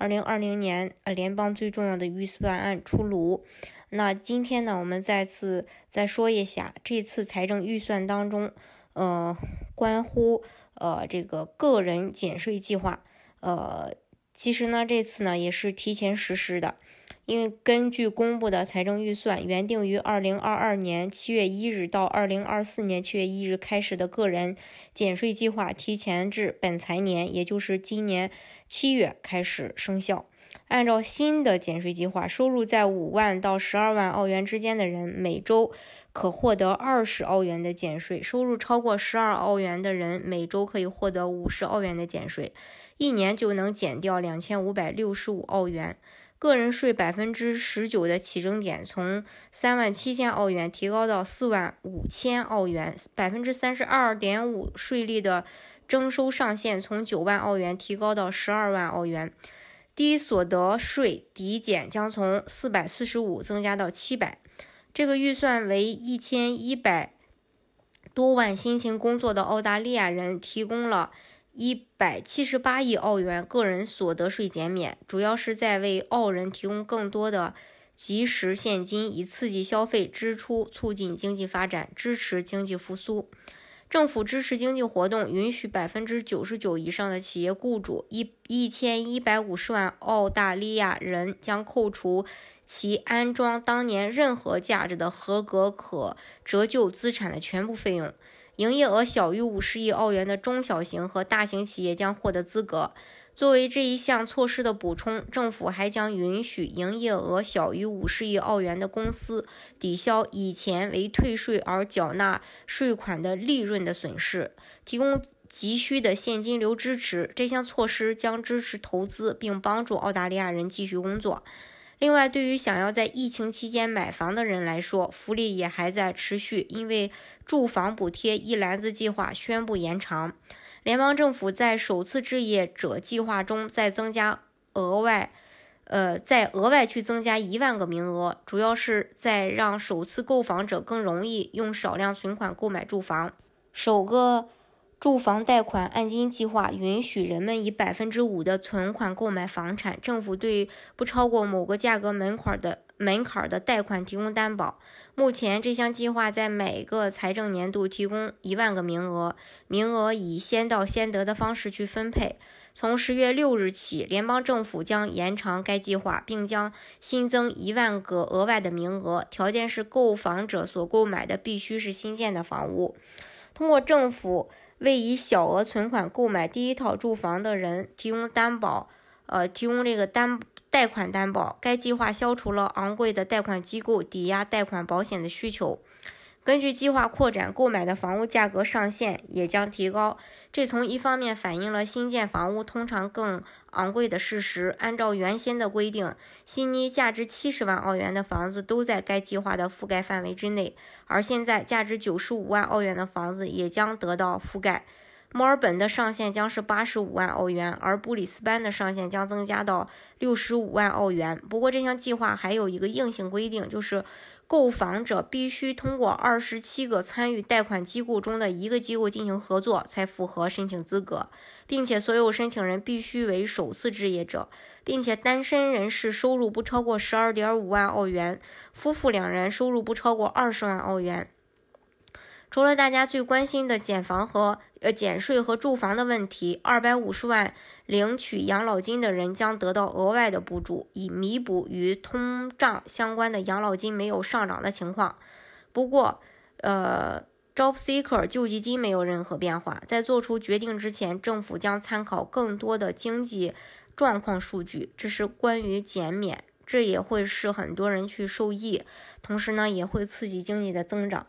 二零二零年呃联邦最重要的预算案出炉。那今天呢，我们再次再说一下这次财政预算当中，呃，关乎呃这个个人减税计划，呃，其实呢这次呢也是提前实施的，因为根据公布的财政预算，原定于二零二二年七月一日到二零二四年七月一日开始的个人减税计划，提前至本财年，也就是今年七月开始生效。按照新的减税计划，收入在五万到十二万澳元之间的人，每周可获得二十澳元的减税；收入超过十二澳元的人，每周可以获得五十澳元的减税，一年就能减掉两千五百六十五澳元。个人税百分之十九的起征点从三万七千澳元提高到四万五千澳元，百分之三十二点五税率的征收上限从九万澳元提高到十二万澳元。低所得税抵减将从四百四十五增加到七百，这个预算为一千一百多万辛勤工作的澳大利亚人提供了一百七十八亿澳元个人所得税减免，主要是在为澳人提供更多的及时现金，以刺激消费支出，促进经济发展，支持经济复苏。政府支持经济活动，允许百分之九十九以上的企业雇主一一千一百五十万澳大利亚人将扣除其安装当年任何价值的合格可折旧资产的全部费用。营业额小于五十亿澳元的中小型和大型企业将获得资格。作为这一项措施的补充，政府还将允许营业额小于五十亿澳元的公司抵消以前为退税而缴纳税款的利润的损失，提供急需的现金流支持。这项措施将支持投资，并帮助澳大利亚人继续工作。另外，对于想要在疫情期间买房的人来说，福利也还在持续，因为住房补贴一篮子计划宣布延长。联邦政府在首次置业者计划中再增加额外，呃，再额外去增加一万个名额，主要是在让首次购房者更容易用少量存款购买住房。首个住房贷款按金计划允许人们以百分之五的存款购买房产，政府对不超过某个价格门槛的。门槛的贷款提供担保。目前，这项计划在每个财政年度提供一万个名额，名额以先到先得的方式去分配。从十月六日起，联邦政府将延长该计划，并将新增一万个额外的名额，条件是购房者所购买的必须是新建的房屋。通过政府为以小额存款购买第一套住房的人提供担保，呃，提供这个担。贷款担保，该计划消除了昂贵的贷款机构抵押贷款保险的需求。根据计划扩展，购买的房屋价格上限也将提高。这从一方面反映了新建房屋通常更昂贵的事实。按照原先的规定，悉尼价值七十万澳元的房子都在该计划的覆盖范围之内，而现在价值九十五万澳元的房子也将得到覆盖。墨尔本的上限将是八十五万澳元，而布里斯班的上限将增加到六十五万澳元。不过，这项计划还有一个硬性规定，就是购房者必须通过二十七个参与贷款机构中的一个机构进行合作，才符合申请资格，并且所有申请人必须为首次置业者，并且单身人士收入不超过十二点五万澳元，夫妇两人收入不超过二十万澳元。除了大家最关心的减房和呃减税和住房的问题，二百五十万领取养老金的人将得到额外的补助，以弥补与通胀相关的养老金没有上涨的情况。不过，呃，Job Seeker 救济金没有任何变化。在做出决定之前，政府将参考更多的经济状况数据。这是关于减免，这也会使很多人去受益，同时呢，也会刺激经济的增长。